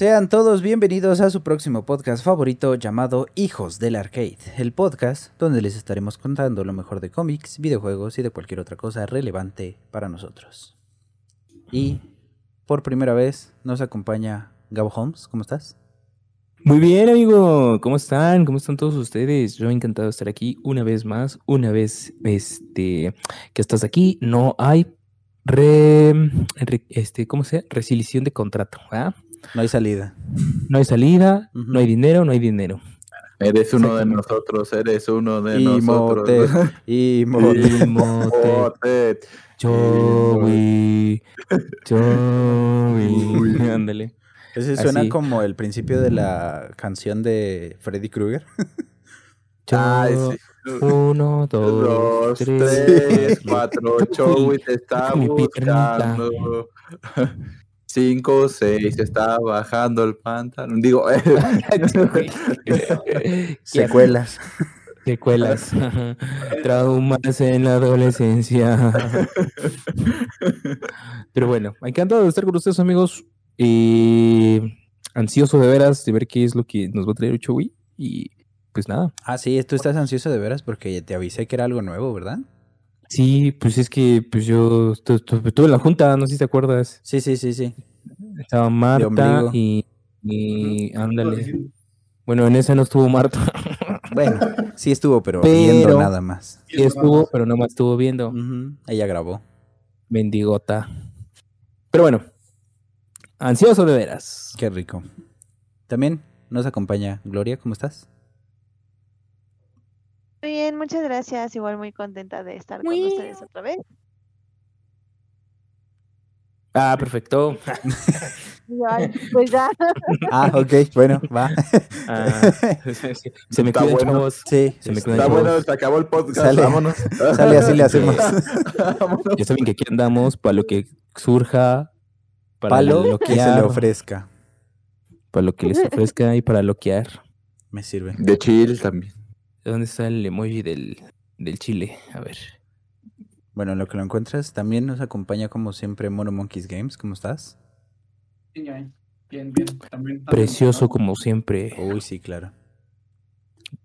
Sean todos bienvenidos a su próximo podcast favorito llamado Hijos del Arcade, el podcast donde les estaremos contando lo mejor de cómics, videojuegos y de cualquier otra cosa relevante para nosotros. Y por primera vez nos acompaña Gabo Holmes, ¿cómo estás? Muy bien, amigo. ¿Cómo están? ¿Cómo están todos ustedes? Yo encantado de estar aquí una vez más. Una vez este, que estás aquí, no hay re, este, ¿cómo se? Resilición de contrato. ¿ah? No hay salida. No hay salida, Ujú. no hay dinero, no hay dinero. Eres uno de nosotros, eres uno de Y nosotros. y mote. Mote, Mote. Joey, Joey. Ándale. Ese suena Así. como el principio de la canción de Freddy Krueger. Yo- sí. Uno, dos, Dos, tres. tres, cuatro, Joey te está buscando. Cinco, seis, está bajando el pantalón. Digo, Secuelas. Secuelas. Traumas en la adolescencia. Pero bueno, encantado de estar con ustedes, amigos. Y ansioso de veras de ver qué es lo que nos va a traer Chowi. Y pues nada. Ah, sí, tú estás ansioso de veras porque te avisé que era algo nuevo, ¿verdad? Sí, pues es que pues yo estu- estuve en la junta, no sé si te acuerdas. Sí, sí, sí, sí. Estaba Marta y, y ándale. Bueno, en esa no estuvo Marta. Bueno, sí estuvo, pero, Pero- viendo nada más. Sí estuvo, pero no más estuvo viendo. Ujú, Ella grabó. Mendigota. Pero bueno, ansioso de veras. Qué rico. También nos acompaña Gloria, ¿cómo estás? Muy bien, muchas gracias. Igual muy contenta de estar con ustedes otra vez. Ah, perfecto. Pues ya. Ah, ok, bueno, va. Ah, se me Está bueno. Sí, Se me está bueno, se acabó el podcast. Sale. Vámonos. Sale, así le hacemos. Vámonos. Ya saben que aquí andamos para lo que surja, para Palo lo que se le ofrezca. para lo que les ofrezca y para loquear. Me sirve. De chill también. ¿Dónde está el emoji del, del chile? A ver. Bueno, en lo que lo encuentras, también nos acompaña como siempre Mono Monkeys Games. ¿Cómo estás? Bien, bien, bien. También, Precioso como siempre. Uy, sí, claro.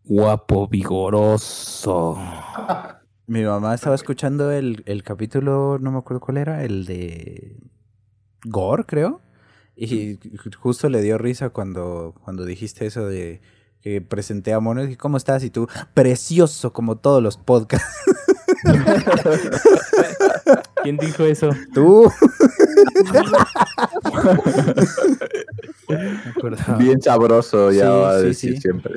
Guapo, vigoroso. Mi mamá estaba escuchando el, el capítulo, no me acuerdo cuál era, el de Gore, creo. Y justo le dio risa cuando, cuando dijiste eso de que presenté a Mono. Y dije, ¿cómo estás? Y tú, precioso como todos los podcasts. ¿Quién dijo eso? Tú. Me. Bien sabroso, ya Sí, va a sí, decir sí. siempre.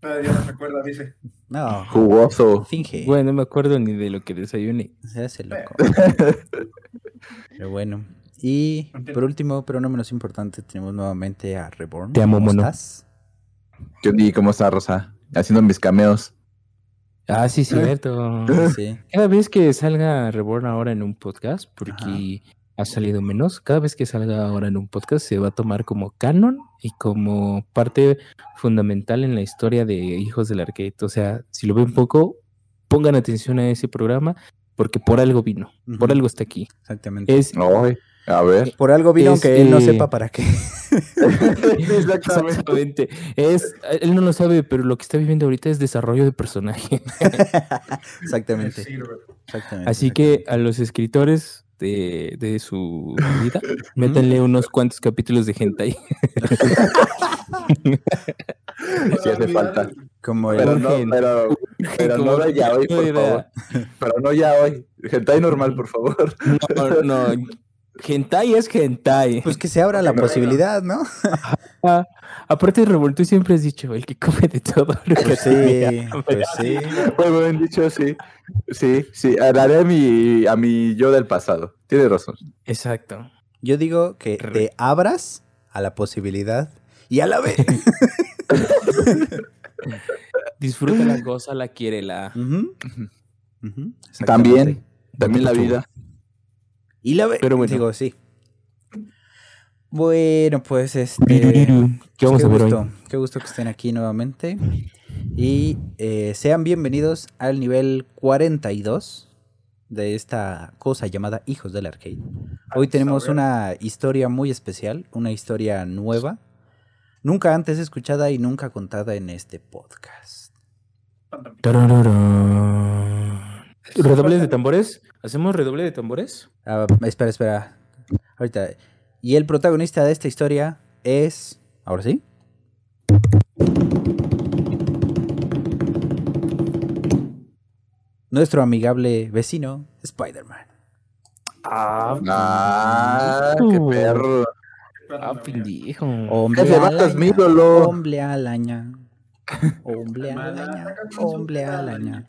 Todavía no recuerda, dice. No, Jugoso. finge. Bueno, no me acuerdo ni de lo que desayuné. Se hace loco. Pero bueno. Y por último, pero no menos importante, tenemos nuevamente a Reborn. Te amo, ¿Cómo mono. estás? ¿Qué onda? ¿Y cómo está Rosa? Haciendo mis cameos. Ah, sí, cierto. Sí. Cada vez que salga Reborn ahora en un podcast, porque ha salido menos, cada vez que salga ahora en un podcast se va a tomar como canon y como parte fundamental en la historia de Hijos del Arcade. O sea, si lo ven poco, pongan atención a ese programa porque por algo vino, por algo está aquí. Exactamente. Es a ver. Por algo vino, es, aunque él no sepa para qué. Exactamente. Exactamente. Es, él no lo sabe, pero lo que está viviendo ahorita es desarrollo de personaje. Exactamente. Así que a los escritores de, de su vida, métanle unos cuantos capítulos de hentai. Sí hace falta. Como Pero no, pero, pero no ya hoy, por favor. Pero no ya hoy. Hentai normal, por favor. No, no, hentai es hentai. Pues que se abra la posibilidad, ¿no? Ah, aparte, Revolto siempre has dicho, el que come de todo. lo Pues sí, pues sí. Muy buen dicho, sí. Sí, sí. Haré a mi, a mi yo del pasado. Tiene razón. Exacto. Yo digo que te abras a la posibilidad y a la vez. Disfrútala, gózala, quiérela. Ujú. Ujú, También, exactamente. también la vida. Y la vez. Pero bueno. Digo, sí. Bueno, pues este. ¿Qué vamos qué a ver gusto, hoy? Qué gusto que estén aquí nuevamente. Y eh, sean bienvenidos al nivel 42 de esta cosa llamada Hijos del Arcade. Hoy tenemos una historia muy especial, una historia nueva, nunca antes escuchada y nunca contada en este podcast. ¿Redoble de tambores? ¿Hacemos redoble de tambores? Ah, espera, espera. Ahorita. Y el protagonista de esta historia es. ¿Ahora sí? Nuestro amigable vecino, Spider-Man. Ah, Ah, qué perro. ah, pendejo. Hombre vato es mi. Hombre alaña. Hombre alaña. Hombre alaña.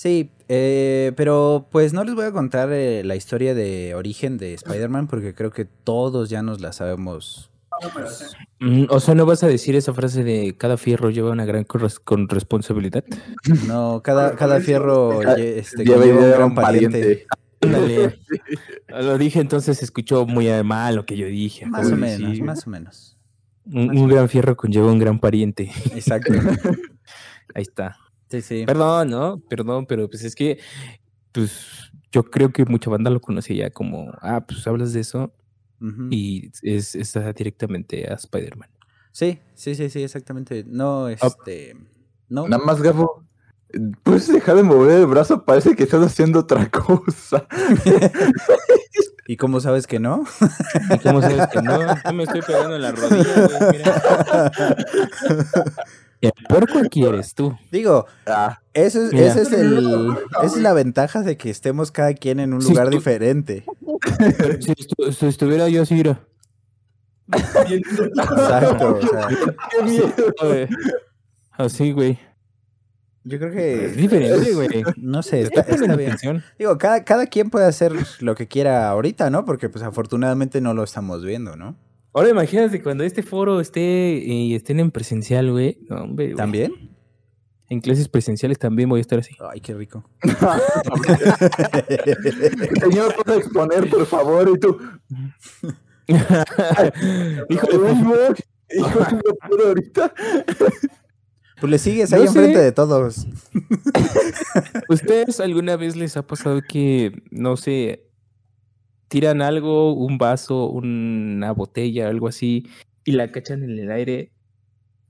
Sí, eh, pero pues no les voy a contar eh, la historia de origen de Spider-Man porque creo que todos ya nos la sabemos. Mm, O sea, ¿no vas a decir esa frase de cada fierro lleva una gran corres- con responsabilidad? No, cada, cada fierro este, Lleva conlleva un gran pariente. Lo dije, entonces se escuchó muy mal lo que yo dije. Más o menos, más o menos. Un, un gran fierro conlleva un gran pariente. Exacto. Ahí está. Sí, sí. Perdón, ¿no? Perdón, pero pues es que, pues yo creo que mucha banda lo conocía ya como, ah, pues hablas de eso y es, está directamente a Spider-Man. Sí, sí, sí, sí, exactamente. No, este. No. Nada más, Gabo. Puedes dejar de mover el brazo, parece que estás haciendo otra cosa. ¿Y cómo sabes que no? ¿Y cómo sabes que no? Yo me estoy pegando en la rodilla, güey, mira. El puerco aquí eres tú. Digo, Ah, ese es, Mira. ese es el, esa es la ventaja de que estemos cada quien en un lugar diferente. Si, estu- si estuviera yo así, mira. Exacto. o sea, qué miedo. Güey. Así, güey. yo creo Es que. diferente, güey. No sé, está, bien. Digo, cada, cada quien puede hacer lo que quiera ahorita, ¿no? Porque pues afortunadamente no lo estamos viendo, ¿no? Ahora imagínate cuando este foro esté y estén en presencial, güey. No, hombre, güey. ¿También? En clases presenciales también voy a estar así. Ay, qué rico. Señor, puedo exponer, por favor, y tú. Pues, Híjole, híjole, no puedo ahorita. Pues le sigues No ahí sé. enfrente de todos. ¿Ustedes alguna vez les ha pasado que, no sé, tiran algo, un vaso, una botella, algo así, y la cachan en el aire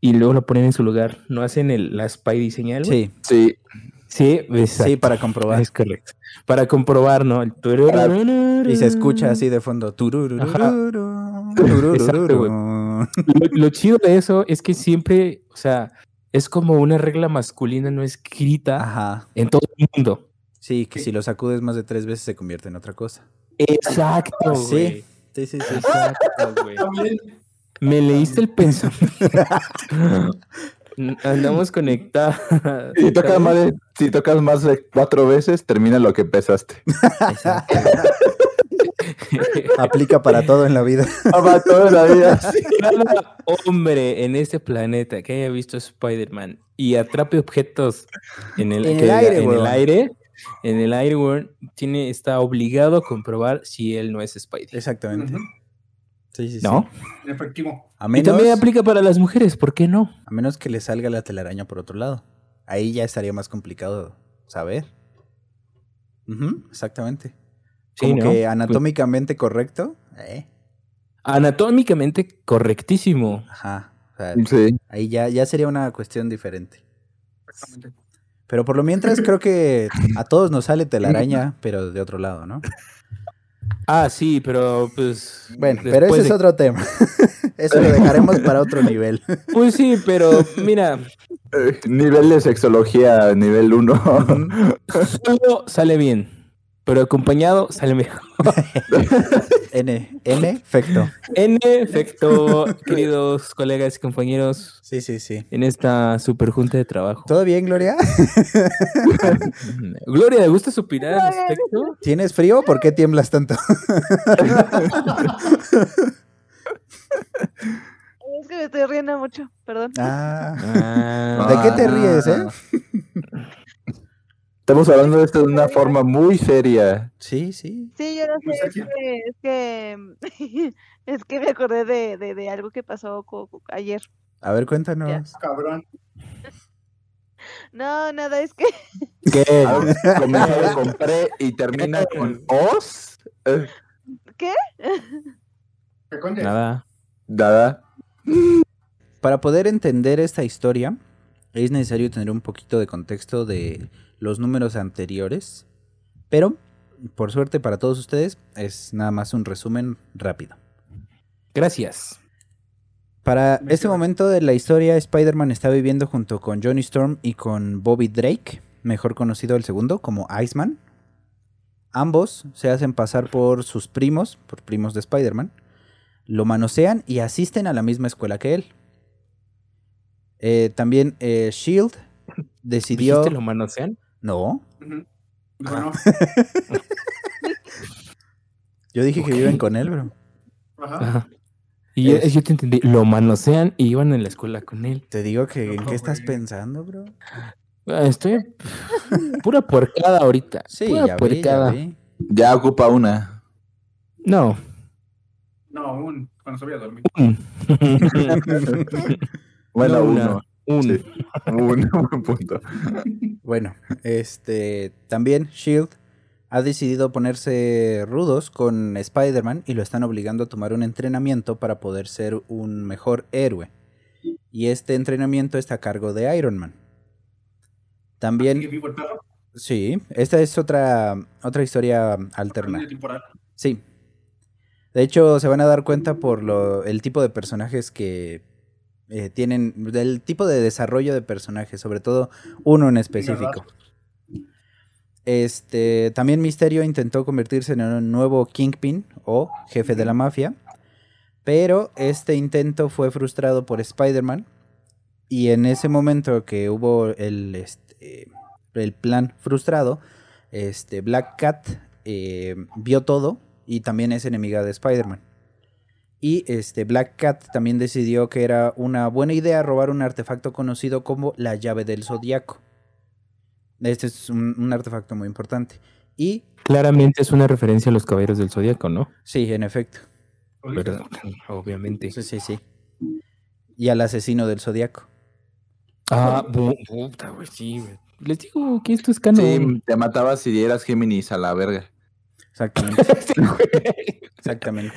y luego la ponen en su lugar? ¿No hacen el, la Spidey señal? Sí, Sí, Sí, exacto. sí, para comprobar. Es correcto. Para comprobar, ¿no? El Y se escucha así de fondo. Ajá. Exacto. Lo, lo chido de eso es que siempre, o sea, es como una regla masculina no escrita Ajá. en todo el mundo. Sí, que si lo sacudes más de tres veces se convierte en otra cosa. Exacto, Sí. güey. Sí, sí, sí. Exacto, güey. Me leíste el pensamiento. Andamos conectados. si tocas, más de, si tocas más de cuatro veces, termina lo que empezaste. Exacto. Aplica para todo en la vida. Para toda la vida. sí. Cada hombre en este planeta que haya visto Spider-Man y atrape objetos en el, En que- aire, en el aire, en el weón, tiene, está obligado a comprobar si él no es Spidey. Exactamente. Ujú, Sí, sí, sí. ¿No? Efectivo. A Y menos, también aplica para las mujeres, ¿por qué no? a menos que le salga la telaraña por otro lado. Ahí ya estaría más complicado saber. Exactamente. Sí, Como ¿no? Pues que anatómicamente correcto. ¿eh? Anatómicamente correctísimo. Ajá. O sea, Sí. ahí ya, ya sería una cuestión diferente. Exactamente. Pero por lo mientras creo que a todos nos sale telaraña, pero de otro lado, ¿no? Ah, sí, pero pues. Bueno, pero ese es otro tema. Eso lo dejaremos para otro nivel. Pues sí, pero mira, Eh, nivel de sexología, nivel 1. solo sale bien, pero acompañado sale mejor. N, en efecto. En efecto, queridos colegas y compañeros, Sí, sí, sí. en esta super junta de trabajo. ¿Todo bien, Gloria? Gloria, ¿te gusta opinar al respecto? ¿Tienes frío? ¿Por qué tiemblas tanto? Es que me estoy riendo mucho, perdón. Ah, Ah, ¿De qué te ríes, eh? Estamos hablando de esto de una forma muy seria. sí, sí. Sí, yo no sé, es que, es que, es que me acordé de, de, de algo que pasó ayer. A ver, cuéntanos. Cabrón. No, nada, es que ¿Qué? Con pre y termina con os. Eh, ¿qué? ¿Qué coño? Nada. Nada. Para poder entender esta historia, es necesario tener un poquito de contexto de los números anteriores, pero por suerte para todos ustedes es nada más un resumen rápido. Gracias. Para Me este quedo. momento de la historia, Spider-Man está viviendo junto con Johnny Storm y con Bobby Drake, mejor conocido el segundo como Iceman. Ambos se hacen pasar por sus primos, por primos de Spider-Man, lo manosean y asisten a la misma escuela que él. Eh, también eh, Shield decidió... ¿Dijiste lo manosean? No. Bueno, yo dije que viven con él, bro. ajá. Ajá. Y yo, Es- yo te entendí. Lo manosean y iban en la escuela con él. Te digo que ¿en qué estás pensando, bro? Ah, Estoy pura puercada ahorita. Sí, pura ya vi, ya puercada. vi. Ya ocupa una. No. No, aún, cuando se voy a dormir. Un. Bueno, No, una. uno. Un. Sí. Un buen punto. Bueno, este también Shield ha decidido ponerse rudos con Spider-Man y lo están obligando a tomar un entrenamiento para poder ser un mejor héroe. Y este entrenamiento está a cargo de Iron Man. ¿Sigue También, vivo el perro? sí, esta es otra otra historia alterna. Sí. De hecho, se van a dar cuenta por lo, el tipo de personajes que eh, tienen, del tipo de desarrollo de personajes, sobre todo uno en específico. Este, también Misterio intentó convertirse en un nuevo Kingpin o jefe de la mafia, pero este intento fue frustrado por Spider-Man y en ese momento que hubo el, este, el plan frustrado, este, Black Cat eh, vio todo y también es enemiga de Spider-Man. Y este Black Cat también decidió que era una buena idea robar un artefacto conocido como la llave del zodiaco. Este es un, un artefacto muy importante. Y Claramente es una referencia a los caballeros del zodiaco, ¿no? sí, en efecto. Obviamente. Sí, sí, sí. Y al asesino del zodiaco. Ah, puta, güey, sí, güey. Les digo que esto es canon. Sí, te matabas si eras Géminis a la verga. Exactamente. Exactamente.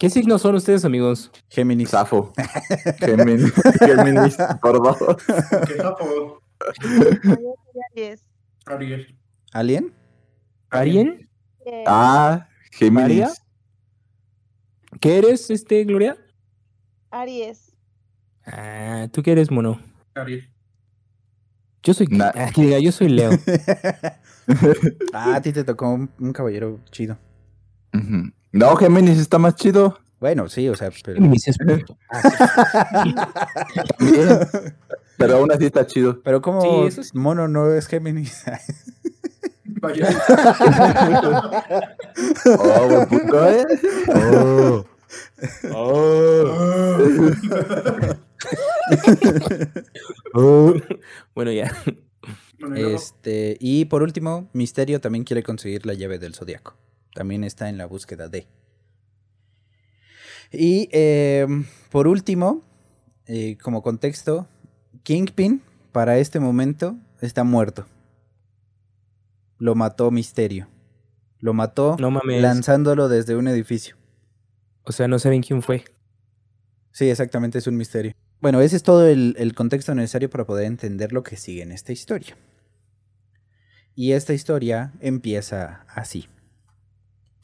¿Qué signos son ustedes, amigos? Géminis. Safo. Géminis. Géminis por dos. ¿Qué sapo? Ariel. ¿Alien? ¿Arien? Yes. Ah, Géminis. ¿María? ¿Qué eres, este, Gloria? Aries. Ah, ¿tú qué eres, mono? Ariel. Yo soy... Ah, que diga, yo soy Leo. ah, a ti te tocó un, un caballero chido. Ujú. No, Géminis está más chido. Bueno, sí, o sea, pero... Géminis es puto. También. Pero aún así está chido. Pero como Sí, eso sí. mono no es Géminis. Vaya. Oh, buen punto, ¿eh? Oh. Oh. Bueno, ya. Bueno, y luego, Este, y por último, Misterio también quiere conseguir la llave del zodiaco. También está en la búsqueda de. Y eh, por último, eh, como contexto, Kingpin para este momento está muerto. Lo mató Misterio. Lo mató No lanzándolo desde un edificio. O sea, no saben quién fue. Sí, exactamente, es un misterio. Bueno, ese es todo el, el contexto necesario para poder entender lo que sigue en esta historia. Y esta historia empieza así.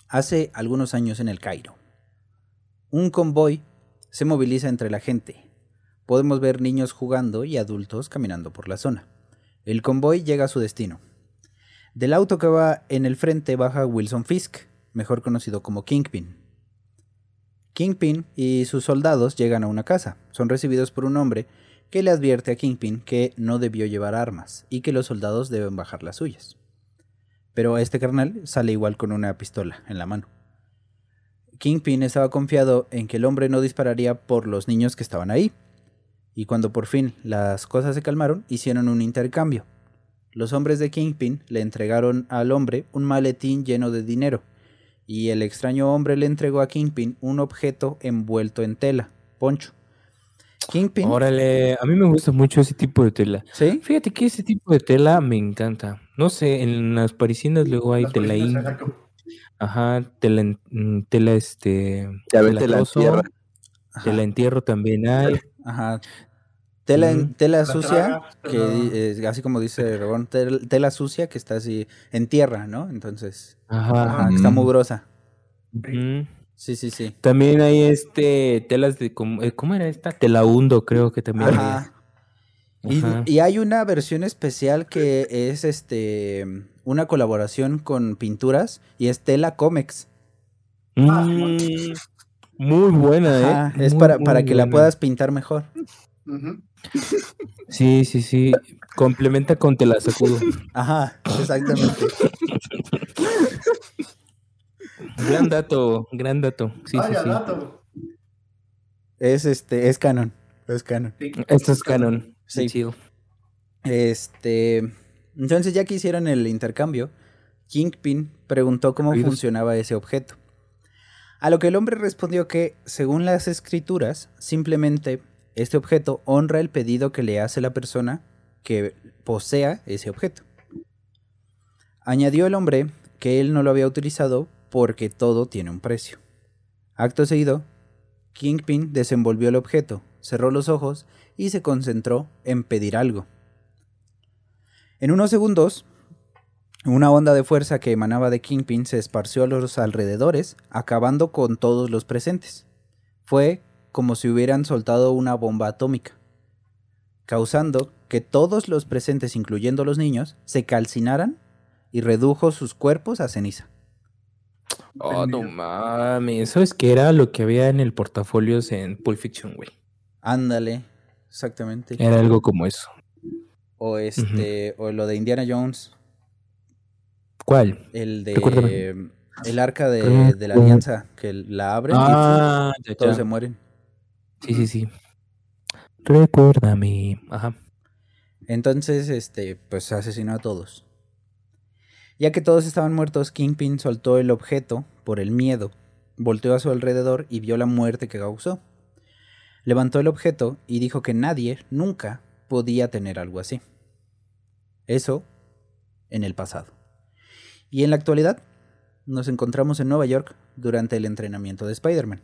Hace algunos años en el Cairo, un convoy se moviliza entre la gente. Podemos ver niños jugando y adultos caminando por la zona. El convoy llega a su destino. Del auto que va en el frente baja Wilson Fisk, mejor conocido como Kingpin. Kingpin y sus soldados llegan a una casa. Son recibidos por un hombre que le advierte a Kingpin que no debió llevar armas y que los soldados deben bajar las suyas. Pero este carnal sale igual con una pistola en la mano. Kingpin estaba confiado en que el hombre no dispararía por los niños que estaban ahí. Y cuando por fin las cosas se calmaron, hicieron un intercambio. Los hombres de Kingpin le entregaron al hombre un maletín lleno de dinero y el extraño hombre le entregó a Kingpin un objeto envuelto en tela, poncho. Kingpin. Órale, a mí me gusta mucho ese tipo de tela. ¿Sí? Fíjate que ese tipo de tela me encanta. No sé, en las parisinas luego hay tela ajá, tela, mm, tela este, Ya vete la telatoso, tierra. Ajá. tela entierro también hay. Ajá. Tela, en- Ujú. tela La sucia, traga, que eh, así como dice Rebón, tel- tela sucia que está así en tierra, ¿no? Entonces, Ajá. ajá, está Mm. mugrosa. Sí, sí, sí. También hay este telas de eh, ¿cómo era esta? Tela hundo, creo que también. hay. Ajá. Y, hay una versión especial que es este una colaboración con pinturas y es tela Comex. Mm, muy buena, ¿eh? Es Muy, para, muy para que la puedas pintar mejor. Sí, sí, sí. Complementa con tela sacudo. Ajá, exactamente. gran dato, gran dato. Sí, sí, Vaya sí. dato. Es este, es canon. Es canon. Sí. Esto es canon. Sí. Chido. Este. Entonces, ya que hicieron el intercambio, Kingpin preguntó cómo Oídos. funcionaba ese objeto. A lo que el hombre respondió que, según las escrituras, simplemente este objeto honra el pedido que le hace la persona que posea ese objeto. Añadió el hombre que él no lo había utilizado porque todo tiene un precio. Acto seguido, Kingpin desenvolvió el objeto, cerró los ojos y se concentró en pedir algo. En unos segundos, una onda de fuerza que emanaba de Kingpin se esparció a los alrededores, acabando con todos los presentes. Fue como si hubieran soltado una bomba atómica, causando que todos los presentes, incluyendo los niños, se calcinaran y redujo sus cuerpos a ceniza. Oh, no mames. ¿Sabes qué era lo que había en el portafolio en Pulp Fiction, güey? Ándale, exactamente. Era algo como eso. O este, o lo de Indiana Jones, ¿Cuál? el de Recuérdame. el arca de, de la alianza, que la abren Ah, y ya, todos ya. se mueren. Sí, sí, sí. Recuérdame. Ajá. Entonces, este, pues asesinó a todos. Ya que todos estaban muertos, Kingpin soltó el objeto por el miedo, volteó a su alrededor y vio la muerte que causó. Levantó el objeto y dijo que nadie, nunca, podía tener algo así. Eso en el pasado. Y en la actualidad, nos encontramos en Nueva York durante el entrenamiento de Spider-Man.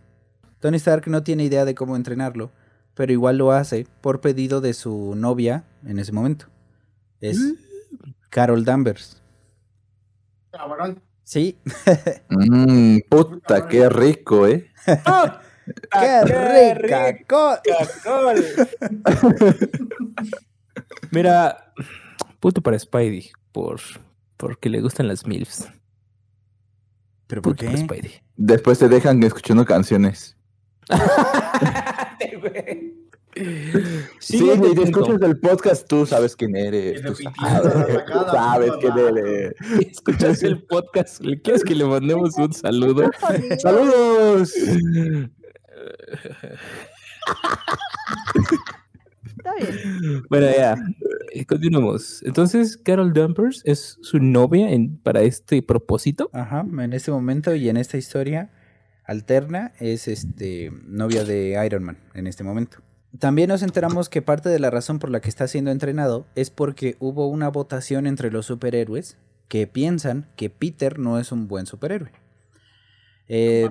Tony Stark no tiene idea de cómo entrenarlo, pero igual lo hace por pedido de su novia en ese momento. Es Carol Danvers. Cabrón. Sí, Mmm, puta, qué rico, ¿eh? Qué rica. co- Mira, puto para Spidey, por porque le gustan las MILFs. ¿Pero por Puto para qué? Spidey. Después te dejan escuchando canciones. Sí, Siguiente si punto. escuchas el podcast, tú sabes quién eres. Tú sabes, tú quién eres. ¿Escuchas el podcast? ¿Le quieres que le mandemos un saludo? ¡Saludos! Está bien. Bueno, ya, eh, continuamos. Entonces, Carol Danvers es su novia en, para este propósito. Ajá, en este momento y en esta historia alterna es este novia de Iron Man en este momento. También nos enteramos que parte de la razón por la que está siendo entrenado es porque hubo una votación entre los superhéroes que piensan que Peter no es un buen superhéroe. Eh,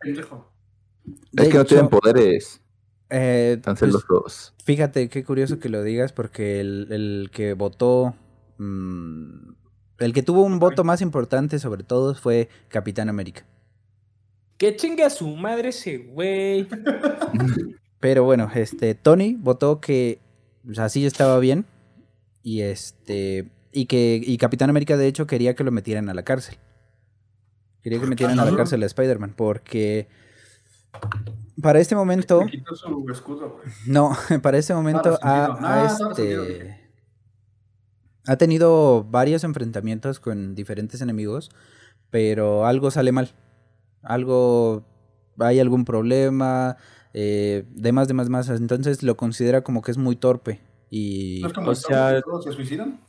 pendejo. De Es que no tienen poderes. eh, Están pues, celosos. Fíjate, qué curioso que lo digas, porque el, el que votó. mm, el que tuvo un voto más importante sobre todos fue Capitán América. Que chingue a su madre ese güey. Pero bueno, este. Tony votó que. O sea, sí estaba bien. Y este. Y que. Y Capitán América, de hecho, quería que lo metieran a la cárcel. Quería que metieran a la cárcel a Spider-Man. Porque. Para este momento. Quitó su escudo. No, para ese momento ha, sentido. ha, Ah, sentido, este, ha tenido varios enfrentamientos con diferentes enemigos, pero algo sale mal. Algo, hay algún problema, eh, demás, demás, más. Entonces lo considera como que es muy torpe. Y ¿No es como O sea- Thor, que todos se suicidan?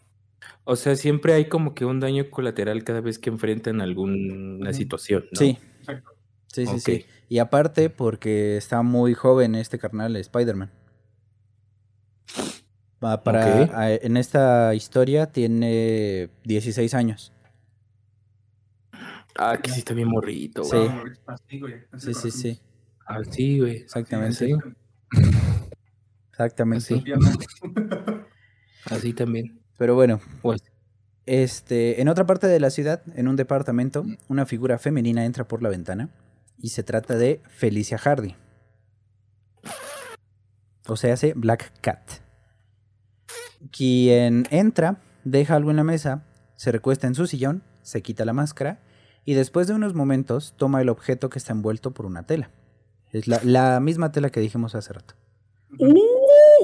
O sea, siempre hay como que un daño colateral cada vez que enfrentan alguna situación. ¿no? sí, Exacto. sí, sí, sí. Y aparte porque está muy joven este carnal, Spider-Man. Pa- Para, a- en esta historia tiene 16 años. Ah, que sí está bien morrito, Sí. güey. Así. Sí, así sí, sí. Ah, sí, güey. Exactamente. Sí, Exactamente. Así también. Pero bueno, Pues, este, en otra parte de la ciudad, en un departamento, una figura femenina entra por la ventana y se trata de Felicia Hardy. O sea, hace Black Cat. Quien entra, deja algo en la mesa, se recuesta en su sillón, se quita la máscara y después de unos momentos toma el objeto que está envuelto por una tela. Es la, la misma tela que dijimos hace rato.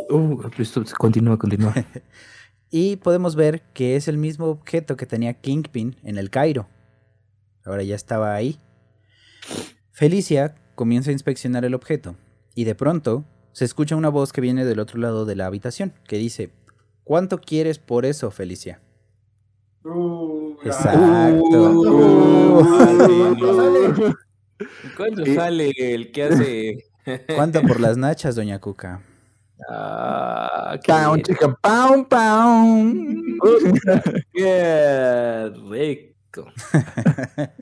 uh, continúa, continúa. Y podemos ver que es el mismo objeto que tenía Kingpin en el Cairo. Ahora ya estaba ahí. Felicia comienza a inspeccionar el objeto y de pronto se escucha una voz que viene del otro lado de la habitación que dice, ¿cuánto quieres por eso, Felicia? Uh. Exacto. Uh, ¿Cuánto sale? ¿Cuándo Y- sale el que hace? ¿Cuánto por las nachas, doña Cuca? Ah, Pound, chicken, pound, pound. qué rico.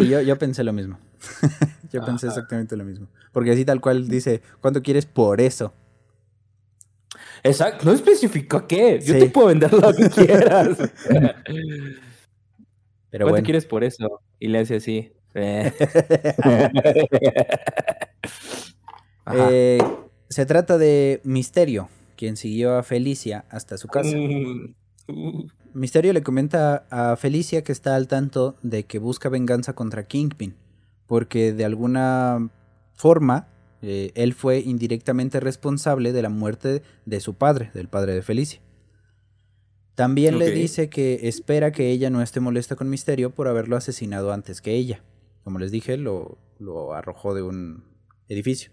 Sí, yo, yo pensé lo mismo. yo pensé Ajá. exactamente lo mismo. Porque así tal cual dice, ¿cuánto quieres por eso? Exacto, no especificó qué. Yo Sí. te puedo vender lo que quieras. Pero ¿Cuánto bueno. quieres por eso? Y le hace así. Eh. Eh, se trata de Misterio, quien siguió a Felicia hasta su casa. Mm, uh, Misterio le comenta a Felicia que está al tanto de que busca venganza contra Kingpin, porque de alguna forma eh, él fue indirectamente responsable de la muerte de su padre, del padre de Felicia. También le dice que espera que ella no esté molesta con Misterio por haberlo asesinado antes que ella. Como les dije, lo, lo arrojó de un edificio.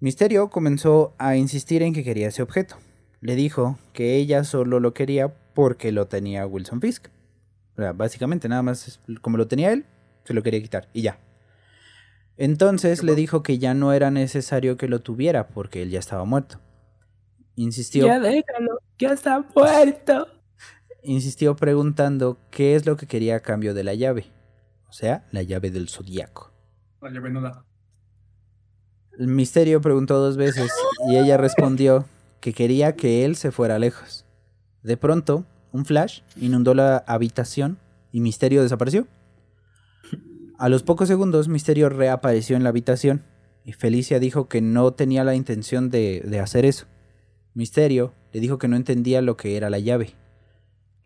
Misterio comenzó a insistir en que quería ese objeto. Le dijo que ella solo lo quería porque lo tenía Wilson Fisk. O sea, básicamente nada más como lo tenía él, se lo quería quitar y ya. Entonces ¿Qué le dijo que ya no era necesario que lo tuviera porque él ya estaba muerto. Insistió, Ya déjalo, ya está muerto. insistió preguntando qué es lo que quería a cambio de la llave. O sea, la llave del zodiaco. La llave no da. El misterio preguntó dos veces y ella respondió que quería que él se fuera lejos. De pronto, un flash inundó la habitación y Misterio desapareció. A los pocos segundos, Misterio reapareció en la habitación y Felicia dijo que no tenía la intención de, de hacer eso. Misterio le dijo que no entendía lo que era la llave.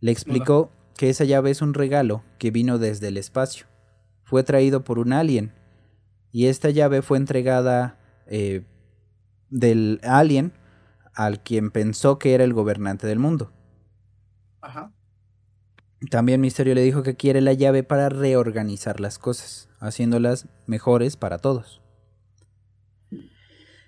Le explicó que esa llave es un regalo que vino desde el espacio. Fue traído por un alien y esta llave fue entregada eh, del alien al quien pensó que era el gobernante del mundo. Ajá. También Misterio le dijo que quiere la llave para reorganizar las cosas, haciéndolas mejores para todos.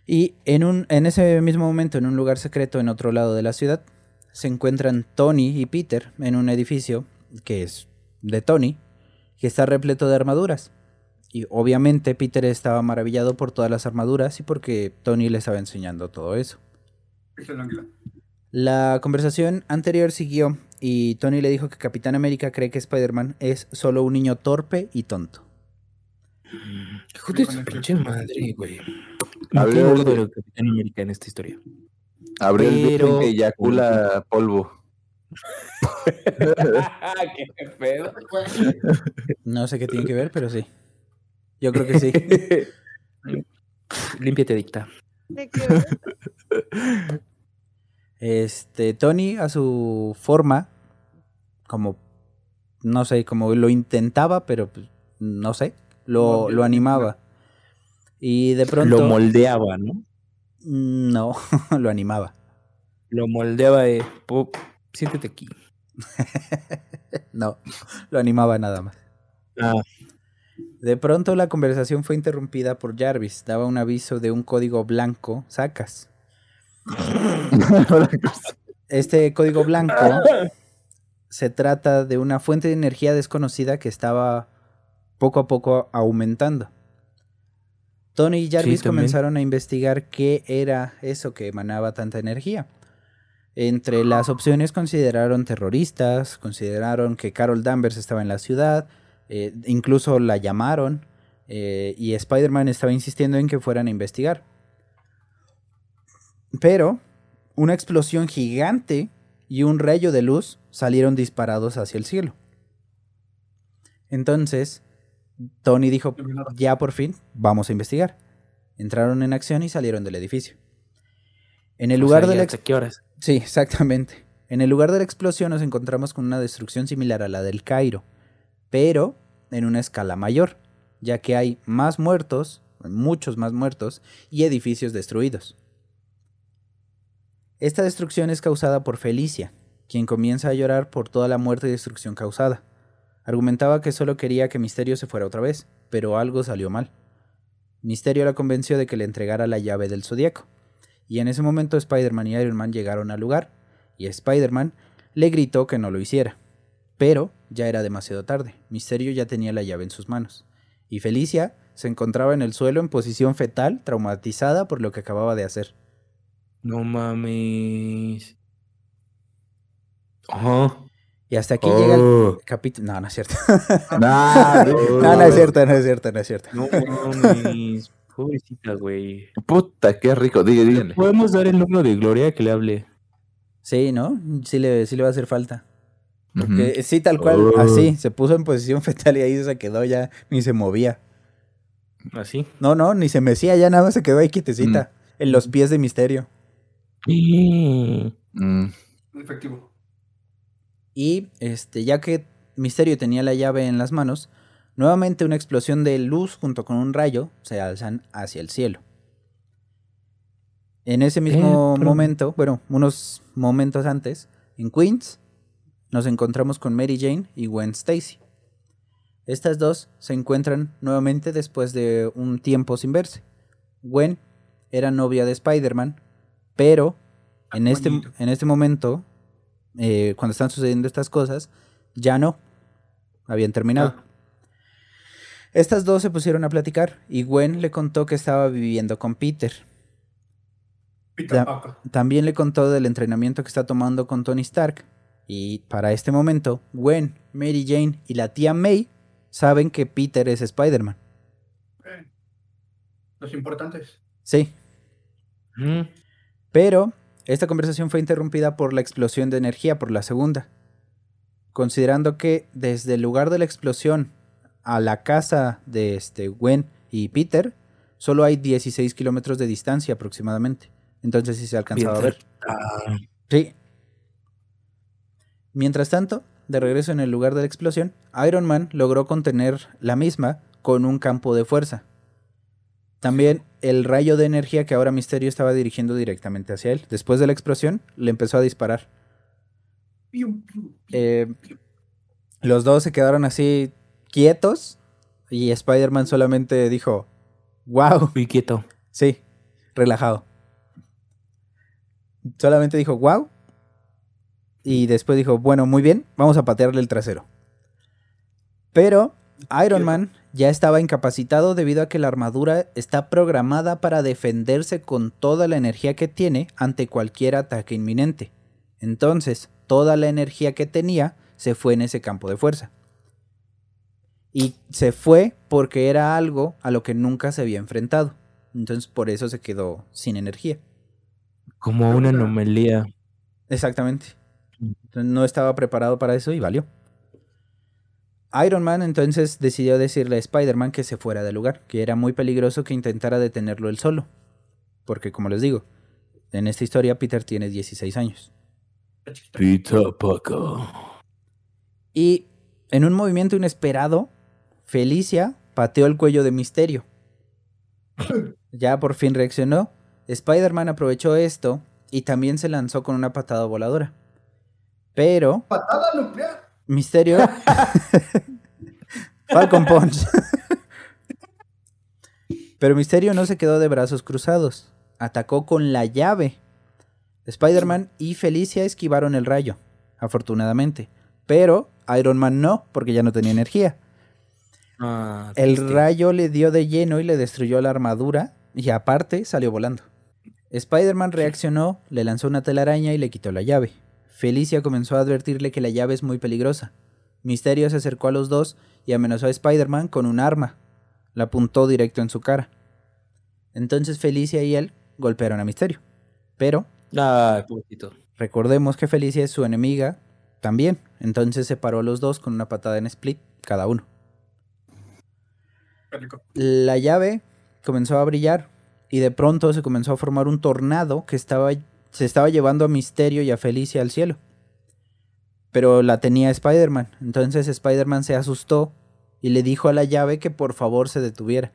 Y en, un, en ese mismo momento, en un lugar secreto en otro lado de la ciudad, se encuentran Tony y Peter en un edificio que es de Tony, que está repleto de armaduras. Y obviamente Peter estaba maravillado por todas las armaduras y porque Tony le estaba enseñando todo eso. El. La conversación anterior siguió y Tony le dijo que Capitán América cree que Spider-Man es solo un niño torpe y tonto. Hijo de su pinche madre, güey. Ver, ver, de Capitán América en esta historia. Abrió el Pero- virgen que eyacula polvo. ¡Qué pedo! No sé qué tiene que ver, pero sí. Yo creo que sí. Límpiate, dicta. ¿De qué? Este, Tony a su forma, como, no sé, como lo intentaba, pero pues, no sé, lo, lo animaba. Y de pronto... Lo moldeaba, ¿no? No, lo animaba. Lo moldeaba de. "Po- Siéntete aquí. No, lo animaba nada más. Ah, De pronto la conversación fue interrumpida por Jarvis. Daba un aviso de un código blanco, sacas. Este código blanco se trata de una fuente de energía desconocida que estaba poco a poco aumentando. Tony y Jarvis comenzaron a investigar qué era eso que emanaba tanta energía. Entre las opciones consideraron terroristas, consideraron que Carol Danvers estaba en la ciudad, eh, incluso la llamaron eh, y Spider-Man estaba insistiendo en que fueran a investigar. Pero una explosión gigante y un rayo de luz salieron disparados hacia el cielo. Entonces, Tony dijo, ya por fin, vamos a investigar. Entraron en acción y salieron del edificio. En el O lugar sea, de ¿y la hasta qué horas? Sí, exactamente. En el lugar de la explosión nos encontramos con una destrucción similar a la del Cairo, pero en una escala mayor, ya que hay más muertos, muchos más muertos, y edificios destruidos. Esta destrucción es causada por Felicia, quien comienza a llorar por toda la muerte y destrucción causada. Argumentaba que solo quería que Misterio se fuera otra vez, pero algo salió mal. Misterio la convenció de que le entregara la llave del zodiaco, y en ese momento Spider-Man y Iron Man llegaron al lugar, y Spider-Man le gritó que no lo hiciera. Pero ya era demasiado tarde, Misterio ya tenía la llave en sus manos, y Felicia se encontraba en el suelo en posición fetal, traumatizada por lo que acababa de hacer. No mames. Ajá. Y hasta aquí llega el Oh. capítulo... No, no es cierto. Nah, no, no es cierto, no es cierto, no es cierto. No mames. Pobrecita, güey. Puta, qué rico. Díganle. Podemos dar el número de Gloria que le hable. Sí, ¿no? Sí le, sí le va a hacer falta. Ujú. Que sí, tal cual, Oh. así, se puso en posición fetal y ahí se quedó ya, ni se movía. Así. No, no, ni se mecía, ya nada más se quedó ahí quietecita, en los pies de Misterio. Mm. Efectivo. Y este, ya que Misterio tenía la llave en las manos, nuevamente una explosión de luz junto con un rayo se alzan hacia el cielo. En ese mismo Eh, pero- momento, bueno, unos momentos antes, en Queens, nos encontramos con Mary Jane y Gwen Stacy. Estas dos se encuentran nuevamente después de un tiempo sin verse. Gwen era novia de Spider-Man, pero en este, en este momento, eh, cuando están sucediendo estas cosas, ya no. Habían terminado. Ah. Estas dos se pusieron a platicar y Gwen le contó que estaba viviendo con Peter. Peter. Parker. También le contó del entrenamiento que está tomando con Tony Stark. Y para este momento, Gwen, Mary Jane y la tía May saben que Peter es Spider-Man. Eh, Los importantes. Sí, Mm. pero esta conversación fue interrumpida por la explosión de energía por la segunda. Considerando que desde el lugar de la explosión a la casa de este Gwen y Peter, solo hay 16 kilómetros de distancia aproximadamente. Entonces sí se alcanzaba a ver. Ah, Sí. Mientras tanto, de regreso en el lugar de la explosión, Iron Man logró contener la misma con un campo de fuerza. También el rayo de energía que ahora Misterio estaba dirigiendo directamente hacia él. Después de la explosión, le empezó a disparar. Eh, los dos se quedaron así quietos y Spider-Man solamente dijo, wow, Muy quieto. Sí, relajado. Solamente dijo, wow. Y después dijo, bueno, muy bien, vamos a patearle el trasero. Pero Iron Man ya estaba incapacitado debido a que la armadura está programada para defenderse con toda la energía que tiene ante cualquier ataque inminente. Entonces, toda la energía que tenía se fue en ese campo de fuerza. Y se fue porque era algo a lo que nunca se había enfrentado. Entonces por eso se quedó sin energía. Como una anomalía. Exactamente. No estaba preparado para eso y valió. Iron Man entonces decidió decirle a Spider-Man que se fuera del lugar, que era muy peligroso que intentara detenerlo él solo. Porque como les digo, en esta historia Peter tiene 16 años. Peter Parker. Y en un movimiento inesperado, Felicia pateó el cuello de Misterio. Ya por fin reaccionó. Spider-Man aprovechó esto y también se lanzó con una patada voladora. Pero Patada nuclear. Misterio. Falcon Punch. Pero Misterio no se quedó de brazos cruzados. Atacó con la llave. Spider-Man y Felicia esquivaron el rayo, afortunadamente. Pero Iron Man no, porque ya no tenía energía. Ah, El rayo le dio de lleno y le destruyó la armadura y aparte salió volando. Spider-Man reaccionó, le lanzó una telaraña y le quitó la llave. Felicia comenzó a advertirle que la llave es muy peligrosa. Misterio se acercó a los dos y amenazó a Spider-Man con un arma. La apuntó directo en su cara. Entonces Felicia y él golpearon a Misterio. Pero Ay, pobrecito. recordemos que Felicia es su enemiga también. Entonces separó a los dos con una patada en split cada uno. La llave comenzó a brillar y de pronto se comenzó a formar un tornado que estaba, se estaba llevando a Misterio y a Felicia al cielo. Pero la tenía Spider-Man. Entonces Spider-Man se asustó y le dijo a la llave que por favor se detuviera.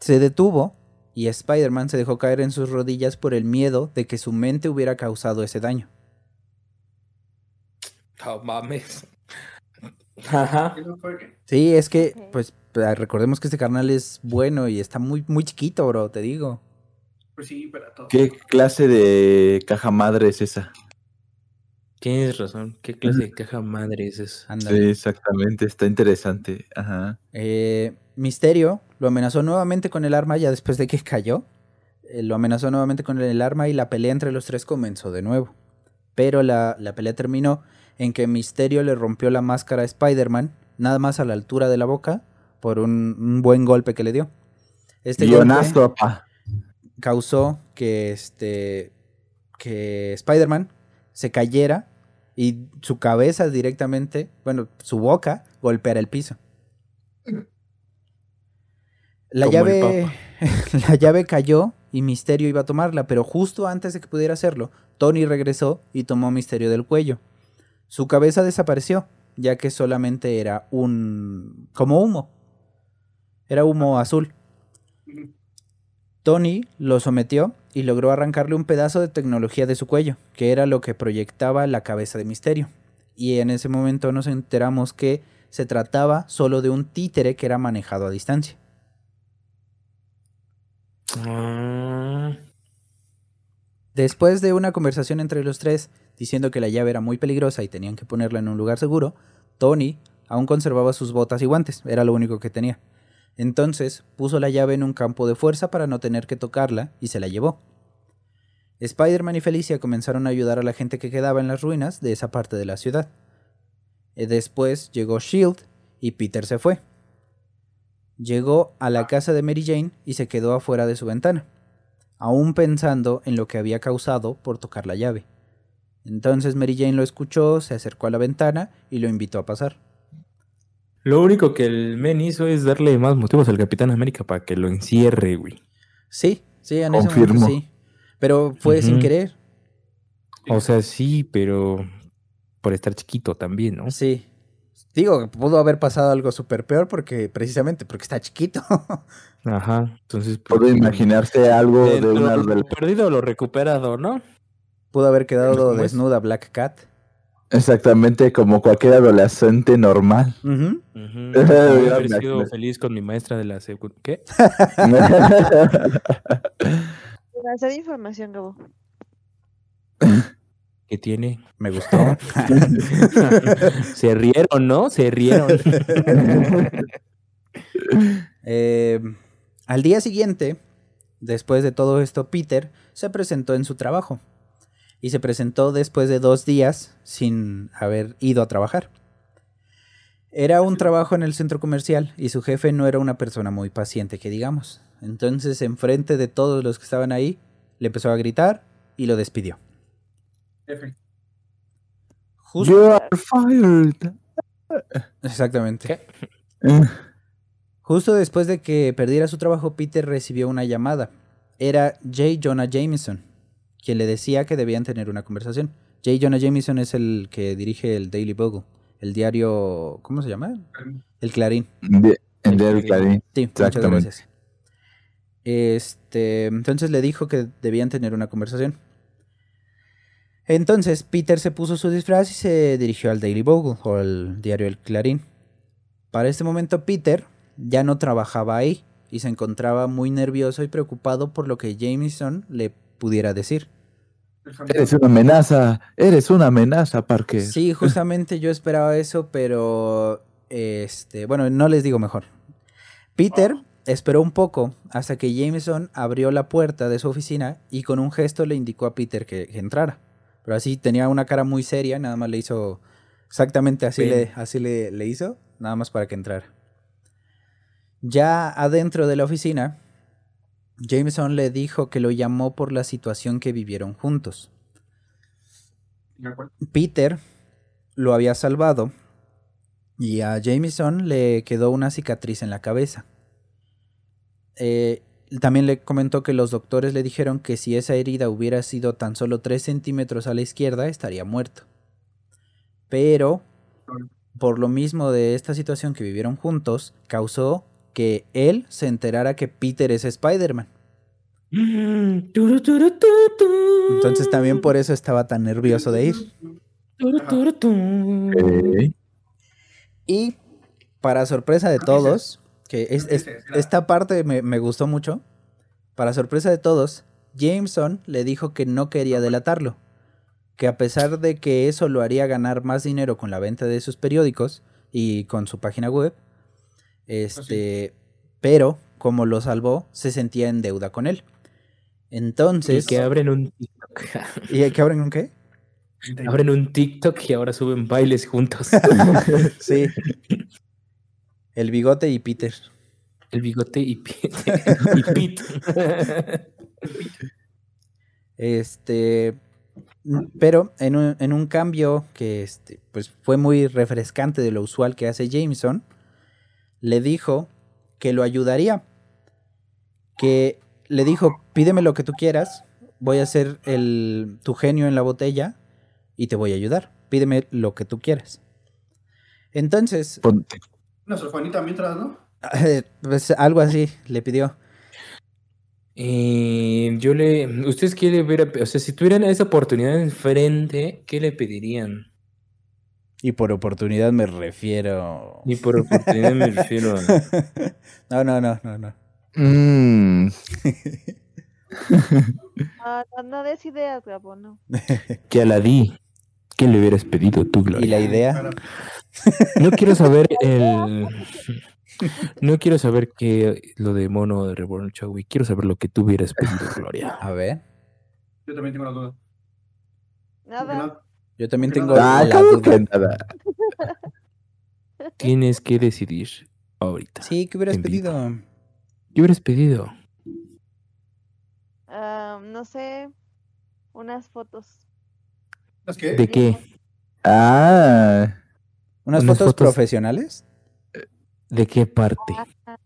Se detuvo y Spider-Man se dejó caer en sus rodillas por el miedo de que su mente hubiera causado ese daño. No mames. Ajá. Sí, es que, pues, recordemos que este carnal es bueno y está muy, muy chiquito, bro, te digo. Pues sí, para todo. ¿Qué clase de caja madre es esa? Tienes razón. ¿Qué clase de caja madre es? Ándale. Sí, exactamente, está interesante. Ajá. Eh, Misterio lo amenazó nuevamente con el arma ya después de que cayó. Eh, lo amenazó nuevamente con el arma y la pelea entre los tres comenzó de nuevo. Pero la, la pelea terminó en que Misterio le rompió la máscara a Spider-Man, nada más a la altura de la boca, por un, un buen golpe que le dio. Este Guionazo, papá. Causó que, este, que Spider-Man se cayera y su cabeza directamente, bueno, su boca golpeara el piso. La Como llave, la llave cayó y Misterio iba a tomarla, pero justo antes de que pudiera hacerlo, Tony regresó y tomó a Misterio del cuello. Su cabeza desapareció, ya que solamente era un... como humo. Era humo azul. Tony lo sometió y logró arrancarle un pedazo de tecnología de su cuello, que era lo que proyectaba la cabeza de Misterio. Y en ese momento nos enteramos que se trataba solo de un títere que era manejado a distancia. Después de una conversación entre los tres, diciendo que la llave era muy peligrosa y tenían que ponerla en un lugar seguro, Tony aún conservaba sus botas y guantes, era lo único que tenía. Entonces puso la llave en un campo de fuerza para no tener que tocarla y se la llevó. Spider-Man y Felicia comenzaron a ayudar a la gente que quedaba en las ruinas de esa parte de la ciudad. Eh, Después llegó Shield y Peter se fue. Llegó a la casa de Mary Jane y se quedó afuera de su ventana aún pensando en lo que había causado por tocar la llave. Entonces Mary Jane lo escuchó, se acercó a la ventana y lo invitó a pasar. Lo único que el men hizo es darle más motivos al Capitán América para que lo encierre, güey. Sí, sí, en ese Confirmo. momento sí. Pero fue sin querer. O sea, sí, pero por estar chiquito también, ¿no? Sí. Digo, pudo haber pasado algo súper peor porque precisamente porque está chiquito. Ajá. Entonces, pues, Puedo imaginarse algo de una de del- lo perdido lo recuperado, ¿no? pudo haber quedado desnuda Black Cat. Exactamente como cualquier adolescente normal. Haber me sido feliz con mi maestra de la secu... ¿Qué? Demasiada información, Gabo. ¿Qué tiene? Me gustó. Se rieron, ¿no? Se rieron. Eh, al día siguiente, después de todo esto, Peter se presentó en su trabajo. Y se presentó después de dos días sin haber ido a trabajar. Era un trabajo en el centro comercial y su jefe no era una persona muy paciente, que digamos. Entonces, enfrente de todos los que estaban ahí, le empezó a gritar y lo despidió. Justo, You are fired. exactamente. Justo después de que perdiera su trabajo, Peter recibió una llamada. Era J. Jonah Jameson, quien le decía que debían tener una conversación. J. Jonah Jameson es el que dirige el Daily Bugle, el diario, ¿cómo se llama? El Clarín. de- En Derry Clarín. Sí, muchas Exactamente. gracias. Este, entonces le dijo que debían tener una conversación. Entonces Peter se puso su disfraz y se dirigió al Daily Bugle o al diario El Clarín. Para este momento Peter ya no trabajaba ahí y se encontraba muy nervioso y preocupado por lo que Jameson le pudiera decir. Eres una amenaza. Eres una amenaza, Parker. Sí, justamente yo esperaba eso, pero este, bueno, no les digo mejor. Peter esperó un poco hasta que Jameson abrió la puerta de su oficina y con un gesto le indicó a Peter que, que entrara. Pero así tenía una cara muy seria, nada más le hizo exactamente así, Bien. le, así le, le hizo, nada más para que entrara. Ya adentro de la oficina, Jameson le dijo que lo llamó por la situación que vivieron juntos. Peter lo había salvado y a Jameson le quedó una cicatriz en la cabeza. Eh, también le comentó que los doctores le dijeron que si esa herida hubiera sido tan solo 3 centímetros a la izquierda estaría muerto. Pero, por lo mismo de esta situación que vivieron juntos, causó que él se enterara que Peter es Spider-Man. Entonces también por eso estaba tan nervioso de ir. Y para sorpresa de todos, que es, esta parte me, me gustó mucho, para sorpresa de todos, Jameson le dijo que no quería delatarlo, que a pesar de que eso lo haría ganar más dinero con la venta de sus periódicos y con su página web, este, pero como lo salvó, se sentía en deuda con él. Y Entonces, que abren un TikTok. ¿y que abren un qué? abren un TikTok y ahora suben bailes juntos. Sí. El bigote y Peter. El bigote y Pete. y Pete. Este, pero en un, en un cambio que este, pues fue muy refrescante de lo usual que hace Jameson, le dijo que lo ayudaría. Que le dijo, pídeme lo que tú quieras, voy a ser el, tu genio en la botella y te voy a ayudar. Pídeme lo que tú quieras. Entonces, Ponte. Una solfanita mientras, ¿no? pues algo así le pidió. Eh, yo le. ¿Ustedes qué le hubiera. O sea, si tuvieran esa oportunidad enfrente, ¿qué le pedirían? Y por oportunidad me refiero... Y por oportunidad me refiero a. No, no, no, no, no. Mm, Ah, no, no des ideas, Gabo, no. Que a la di. ¿Qué le hubieras pedido tú, Y Gloria? la idea... No quiero saber el. No quiero saber qué lo de mono de Reborn Chowi. Quiero saber lo que tú hubieras pedido, Gloria. A ver, yo también tengo la duda. Nada. Yo también tengo no- ah, la ¿cómo duda. que nada? Tienes que decidir ahorita. Sí, ¿qué hubieras vivo. pedido? ¿Qué hubieras pedido? Ah, no sé. Unas fotos. ¿Las qué? ¿De qué? Ah, ¿Unas, Unas fotos, fotos- profesionales? ¿De qué parte? Ah,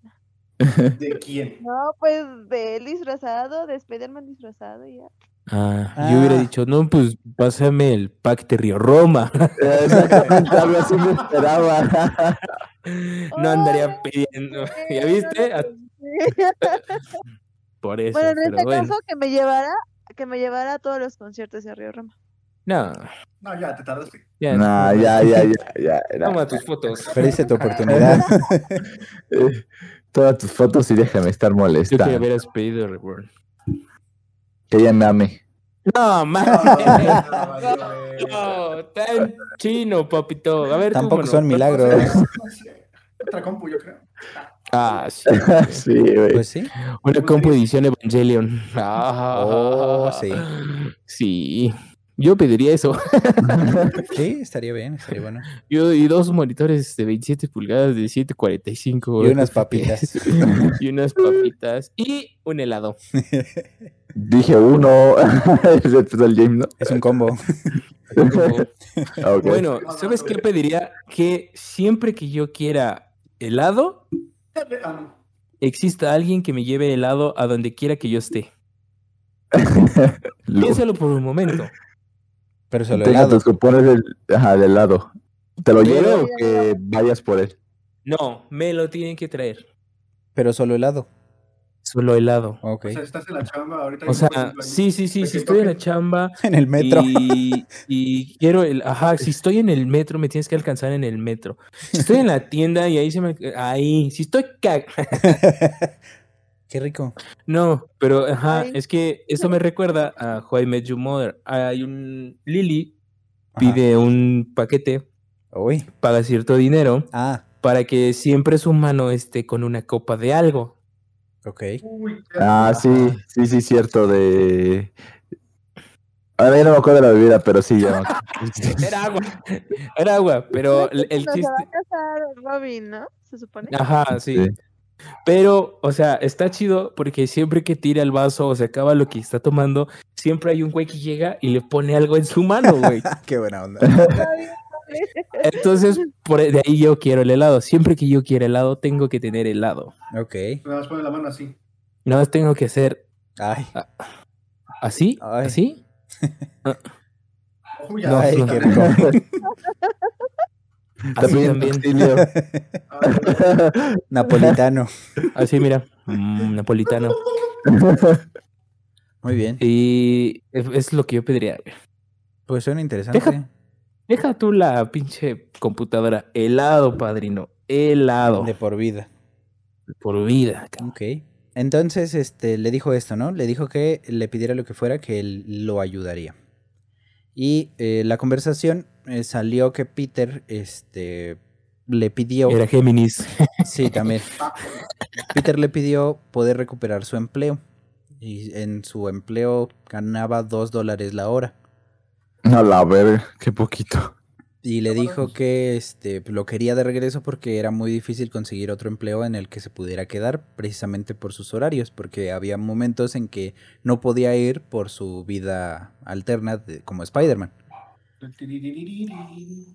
¿De quién? no, pues de él disfrazado, de Spiderman disfrazado y ya. Ah, yo hubiera Ah. dicho, no, pues pásame el pack de Río Roma. exactamente, algo así me esperaba. no andaría pidiendo. ¿Ya viste? Por eso. Bueno, en pero este bueno. caso que me llevara, que me llevara a todos los conciertos de Río Roma. No, No, ya, te tardaste. ya. No, ya, ya, ya, ya. era. Toma tus fotos. Perdiste tu oportunidad. Eh, Todas tus fotos y déjame estar Tú que molestando. hubieras pedido Reborn. Que ella me ame. No, man. No, No, tan chino, papito. A ver, Tampoco son milagros. Otra compu, yo creo. Ah, sí. sí, güey. Pues sí. Una compu edición Evangelion. Ah, Oh, sí. Sí. Yo pediría eso. Sí, estaría bien, estaría bueno. Yo, y dos monitores de 27 pulgadas de 745. Y unas papitas. y unas papitas. Y un helado. Dije uno. Es el James, ¿no? Es un combo. Ok. Bueno, ¿sabes qué pediría? Que siempre que yo quiera helado, Ah, exista alguien que me lleve helado a donde quiera que yo esté. Piénsalo por un momento. Pero solo Deja helado. tus cupones del, ajá, del lado. ¿Te lo llevo o que vayas por él? No, me lo tienen que traer. Pero solo helado. Solo helado. Ok. O sea, estás en la chamba ahorita. O sea, sí, sí, sí, si estoy en la chamba En el metro. y, y quiero el, ajá, si estoy en el metro, me tienes que alcanzar en el metro. Si estoy en la tienda y ahí se me, ahí, si estoy ca- Qué rico. no, pero ajá, es que eso me recuerda a How I Met Your Mother. Hay un Lily Ajá. pide un paquete, Uy. paga cierto dinero Ah, para que siempre su mano esté con una copa de algo. Ok. Uy, Ah, sí, sí, sí, cierto, de... Ahora ya no me acuerdo de la bebida, pero sí, ya. Era agua, era agua, pero el, No, se chiste... va a casar Robin, ¿no? Se supone. Ajá, sí. Sí. Pero, o sea, está chido porque siempre que tira el vaso o se acaba lo que está tomando, siempre hay un güey que llega y le pone algo en su mano, güey. Qué buena onda. Entonces, por e, de ahí yo quiero el helado. Siempre que yo quiera helado, tengo que tener helado. Ok. Nada más pone la mano así. Nada más tengo que hacer Ay. así, Ay. así. Uy, ya. No, Ay, no. qué rico. También también. Napolitano. Así, mira. Mm, napolitano. Muy bien. Y es, es lo que yo pediría. Pues suena interesante. Deja- Deja tú la pinche computadora. Helado, padrino. Helado. De por vida. Por vida. cabrón. Ok. Entonces, este, le dijo esto, ¿no? Le dijo que le pidiera lo que fuera, que él lo ayudaría. Y eh, la conversación eh, salió que Peter, este, le pidió... Era Géminis. Sí, también. Peter le pidió poder recuperar su empleo. Y en su empleo ganaba dos dólares la hora. A la verga, qué poquito. Y le dijo que este, lo quería de regreso porque era muy difícil conseguir otro empleo en el que se pudiera quedar, precisamente por sus horarios, porque había momentos en que no podía ir por su vida alterna de- como Spider-Man.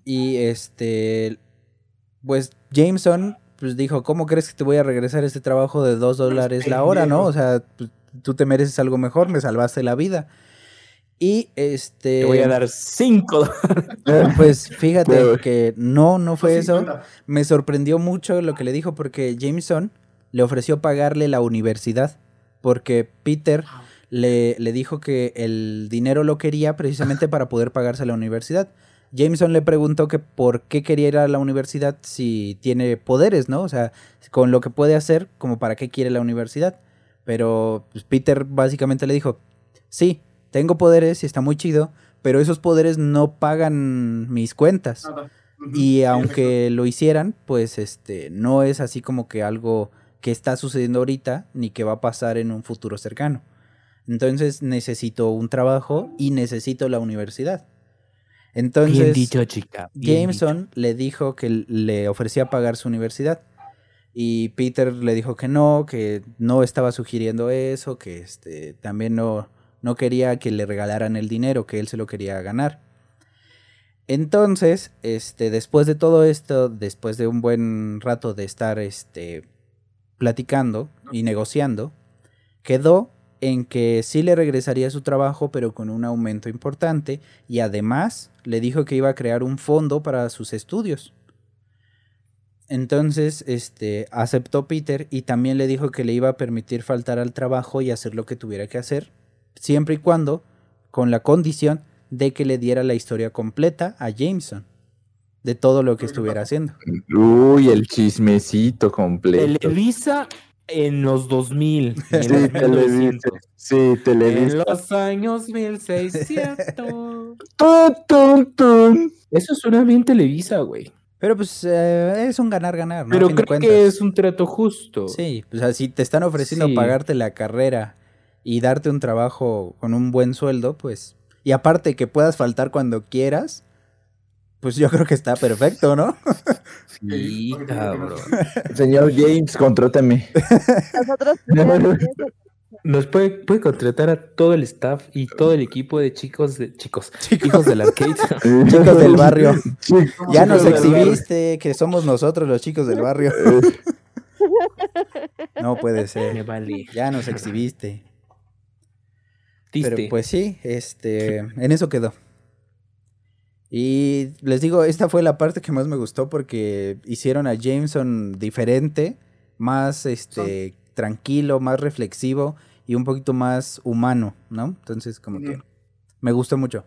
Y este, pues Jameson pues dijo, ¿cómo crees que te voy a regresar este trabajo de dos dólares la hora, no? O sea, pues, tú te mereces algo mejor, me salvaste la vida. Y este... Te voy a dar cinco. Pues fíjate que no, no fue eso. 50. Me sorprendió mucho lo que le dijo porque Jameson le ofreció pagarle la universidad porque Peter le, le dijo que el dinero lo quería precisamente para poder pagarse la universidad. Jameson le preguntó que por qué quería ir a la universidad si tiene poderes, ¿no? O sea, con lo que puede hacer, como para qué quiere la universidad. Pero pues, Peter básicamente le dijo, sí, tengo poderes y está muy chido, pero esos poderes no pagan mis cuentas. Nada. Y aunque lo hicieran, pues este no es así como que algo que está sucediendo ahorita ni que va a pasar en un futuro cercano. Entonces necesito un trabajo y necesito la universidad. Entonces Bien dicho, chica. bien dicho. Jameson le dijo que le ofrecía pagar su universidad. Y Peter le dijo que no, que no estaba sugiriendo eso, que este, también no, no quería que le regalaran el dinero, que él se lo quería ganar. Entonces, este, después de todo esto, después de un buen rato de estar este, platicando y negociando, quedó en que sí le regresaría su trabajo, pero con un aumento importante, y además le dijo que iba a crear un fondo para sus estudios. Entonces, este, aceptó Peter y también le dijo que le iba a permitir faltar al trabajo y hacer lo que tuviera que hacer, siempre y cuando, con la condición de que le diera la historia completa a Jameson de todo lo que estuviera haciendo. Uy, el chismecito completo. Televisa en los 2000. y en Sí, los Televisa. 1900. Sí, En Televisa. los años 1600. Tun, tun, tun. Eso suena bien Televisa, güey. Pero pues eh, es un ganar-ganar, ¿no? Pero creo que es un trato justo. Sí, o sea, si te están ofreciendo Sí. pagarte la carrera y darte un trabajo con un buen sueldo, pues... Y aparte que puedas faltar cuando quieras, pues yo creo que está perfecto, ¿no? Sí, cabrón. Señor James, contrátame. Nosotros Nos puede, puede contratar a todo el staff y todo el equipo de chicos, de chicos, hijos del arcade. Chicos del barrio. Chicos Ya nos exhibiste, que somos nosotros los chicos del barrio. Eh, No puede Me ser. vale. Ya nos exhibiste. Pero pues sí, este, en eso quedó. Y les digo, esta fue la parte que más me gustó porque hicieron a Jameson diferente, más este tranquilo, más reflexivo y un poquito más humano, ¿no? Entonces, como que me gustó mucho.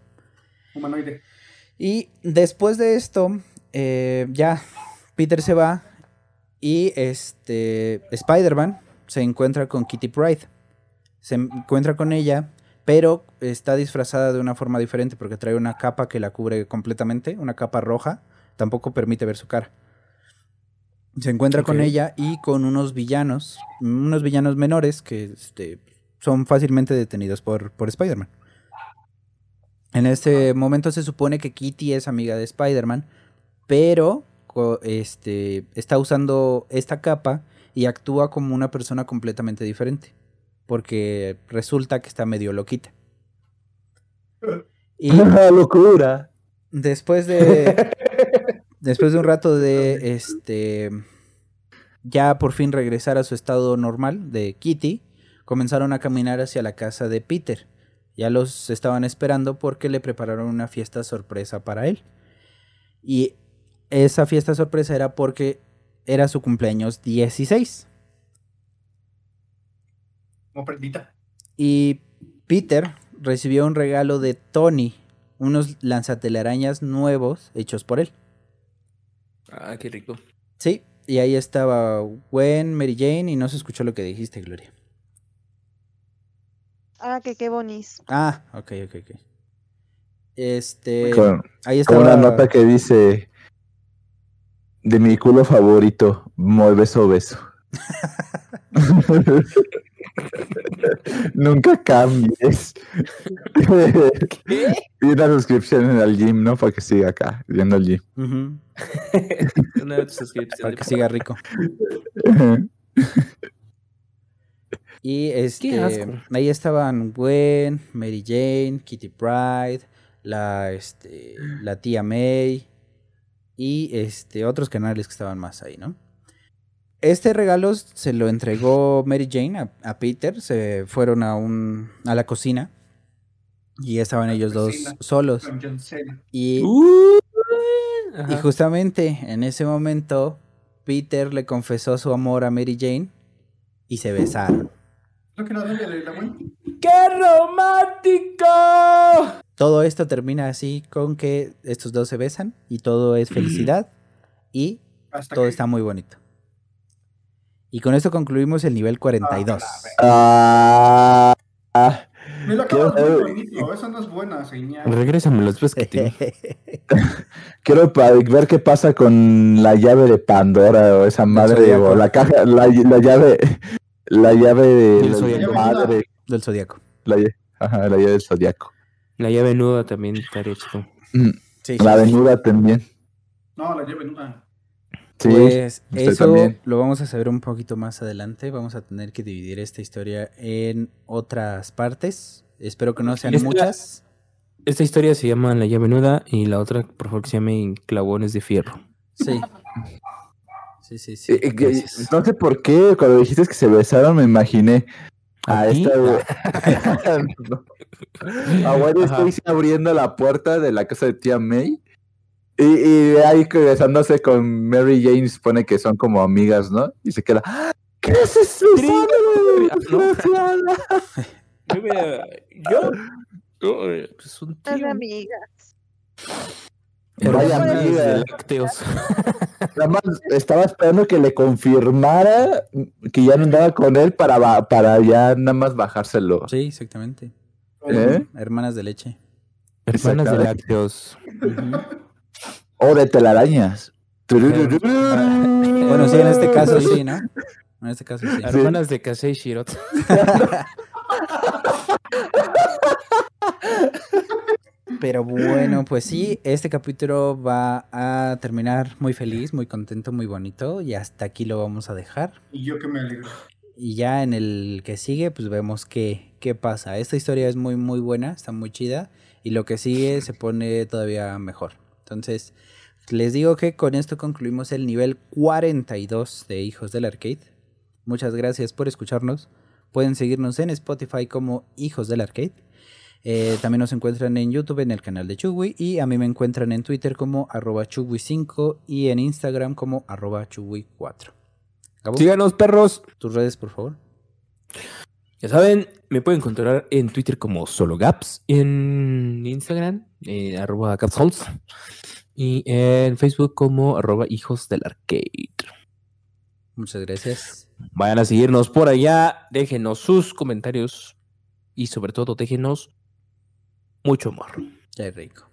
Humanoide. Y después de esto, eh, ya Peter se va y este Spider-Man se encuentra con Kitty Pryde. Se encuentra con ella, pero está disfrazada de una forma diferente porque trae una capa que la cubre completamente, una capa roja, tampoco permite ver su cara. Se encuentra con ella y con unos villanos, unos villanos menores que este, son fácilmente detenidos por, por Spider-Man. En este momento se supone que Kitty es amiga de Spider-Man, pero este, está usando esta capa y actúa como una persona completamente diferente, porque resulta que está medio loquita. Y locura. después de después de un rato de este ya por fin regresar a su estado normal de Kitty, comenzaron a caminar hacia la casa de Peter. Ya los estaban esperando porque le prepararon una fiesta sorpresa para él. Y esa fiesta sorpresa era porque era su cumpleaños 16. Como prendita. Y Peter recibió un regalo de Tony, unos lanzatelarañas nuevos hechos por él. Ah, qué rico. Sí, y ahí estaba Gwen, Mary Jane y no se escuchó lo que dijiste, Gloria. Ah, que qué bonis. Ah, ok, ok, ok. Este, Con, ahí con estaba. una nota que dice de mi culo favorito, muy beso beso. Nunca cambies. y una suscripción en el gym, ¿no? Para que siga acá, yendo al gym. Ujú, Una suscripción para que siga rico. Y este, ahí estaban Gwen, Mary Jane, Kitty Pride, la, este, la tía May y este, otros canales que estaban más ahí, ¿no? Este regalo se lo entregó Mary Jane a, a Peter, se fueron a, un, a la cocina y estaban La ellos dos solos. Y, Uh, y justamente en ese momento Peter le confesó su amor a Mary Jane y se besaron. ¡Qué romántico! Todo esto termina así con que estos dos se besan y todo es felicidad y Hasta todo que- está muy bonito. Y con esto concluimos el nivel 42. Ah, ah, Me lo acabas muy bonito. Eso no es buena señal. Regrésame los ves que te... quiero ver qué pasa con la llave de Pandora o esa madre o la caja, la, la llave, la llave de Del la zodiaco. madre, Del zodiaco. la, ajá, la llave del zodiaco. La llave nuda también estaría chido. Mm, Sí, La sí, de sí. Nuda también. No, la lleve en una. Sí, Pues eso también. lo vamos a saber un poquito más adelante. Vamos a tener que dividir esta historia en otras partes. Espero que no sean Esta- muchas. Esta historia se llama La llave nuda y la otra, por favor, que se llame Clavones de Fierro. Sí. Sí, sí, sí. Eh, eh, no sé por qué, cuando dijiste que se besaron, me imaginé a esta. No. a Gwen Ajá. Stacy abriendo la puerta de la casa de tía May. Y, y de ahí besándose con Mary Jane, se supone que son como amigas, ¿no? Y se queda. "¡Ah! ¿Qué no. desgraciada?". Yo, hubiera- yo, yo, pues un tío. amigas. Vaya Hermanas amiga. de lácteos. Nada más estaba esperando que le confirmara que ya no andaba con él para, para ya nada más bajárselo. Sí, exactamente. ¿Eh? Hermanas de leche. Hermanas de lácteos. O de telarañas. Bueno, sí, en este caso sí, ¿no? En este caso sí. Hermanas de Kasei Shirot. Pero bueno, pues sí, este capítulo va a terminar muy feliz, muy contento, muy bonito. Y hasta aquí lo vamos a dejar. Y yo que me alegro. Y ya en el que sigue, pues vemos qué, qué pasa. Esta historia es muy, muy buena, está muy chida. Y lo que sigue se pone todavía mejor. Entonces, les digo que con esto concluimos el nivel 42 de Hijos del Arcade. Muchas gracias por escucharnos. Pueden seguirnos en Spotify como Hijos del Arcade. Eh, también nos encuentran en YouTube en el canal de Chugui y a mí me encuentran en Twitter como arroba chugui5 y en Instagram como arroba chugui4. Gabo, Síganos, perros. tus redes, por favor. Ya saben, me pueden encontrar en Twitter como SoloGaps, en Instagram, eh, arroba y en Facebook como arroba Hijos del Arcade. Muchas gracias. Vayan a seguirnos por allá, déjenos sus comentarios y sobre todo déjenos mucho amor. Ya es rico.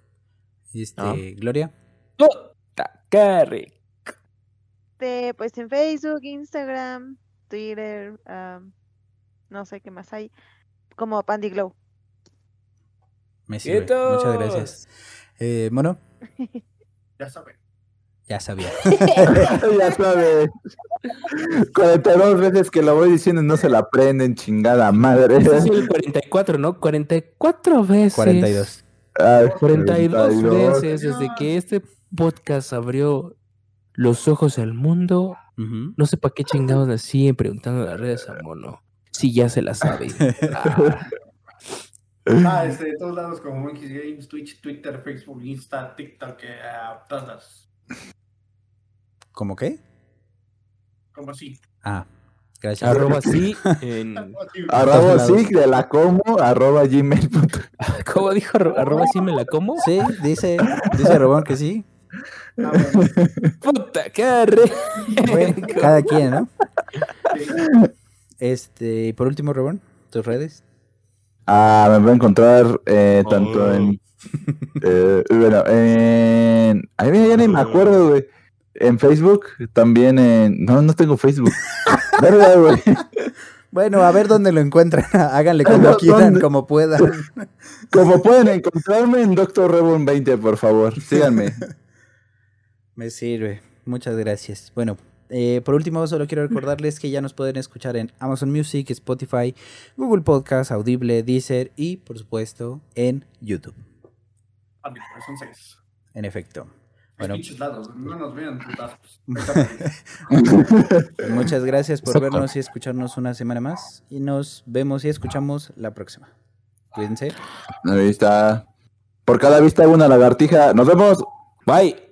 Este, Ah. Gloria. ¡Puta, qué rico! Este, pues en Facebook, Instagram, Twitter, no sé qué más hay, como Pandy Glow. Me sirve. Muchas gracias. Eh, Mono, Ya saben. ya sabía. ya sabes. 42 veces que lo voy diciendo y no se la aprenden, chingada madre. Es el 44, ¿no? 44 veces. 42. Ay, 42 42. veces desde que este podcast abrió los ojos al mundo. Ujú. No sé para qué chingados le siguen preguntando las redes a Mono. Si ya se la sabe. Ah, Ah, este, de todos lados como Monkeys Games, Twitch, Twitter, Facebook, Insta, TikTok, eh, ah, todas las. ¿Cómo qué? Como así. Ah, gracias. arroba sí en... Así, Arroba lados. sí, de la como, arroba gmail. ¿Cómo dijo? Arro- Arroba sí me la como. Sí, dice, dice Robón que sí. ah, bueno, Puta, qué arre. Bueno, cada quien, ¿no? sí. Este, y por último, Robón, tus redes. Ah, me voy a encontrar eh, tanto en. eh, bueno, en. Ay, mira, ya ni me acuerdo, güey. En Facebook, también en. No, no tengo Facebook. Verga, güey. Bueno, a ver dónde lo encuentran. Háganle como ¿Dónde? quieran, como puedan. Como pueden encontrarme en Doctor Rebon 20, por favor. Síganme. Me sirve. Muchas gracias. Bueno, eh, por último, solo quiero recordarles que ya nos pueden escuchar en Amazon Music, Spotify, Google Podcast, Audible, Deezer y, por supuesto, en YouTube. Ah, mira, son seis. En efecto. Bueno. Lados, no nos vean muchas gracias por vernos y escucharnos una semana más. Y nos vemos y escuchamos la próxima. Cuídense. Ahí está. Por cada vista una lagartija. Nos vemos. Bye.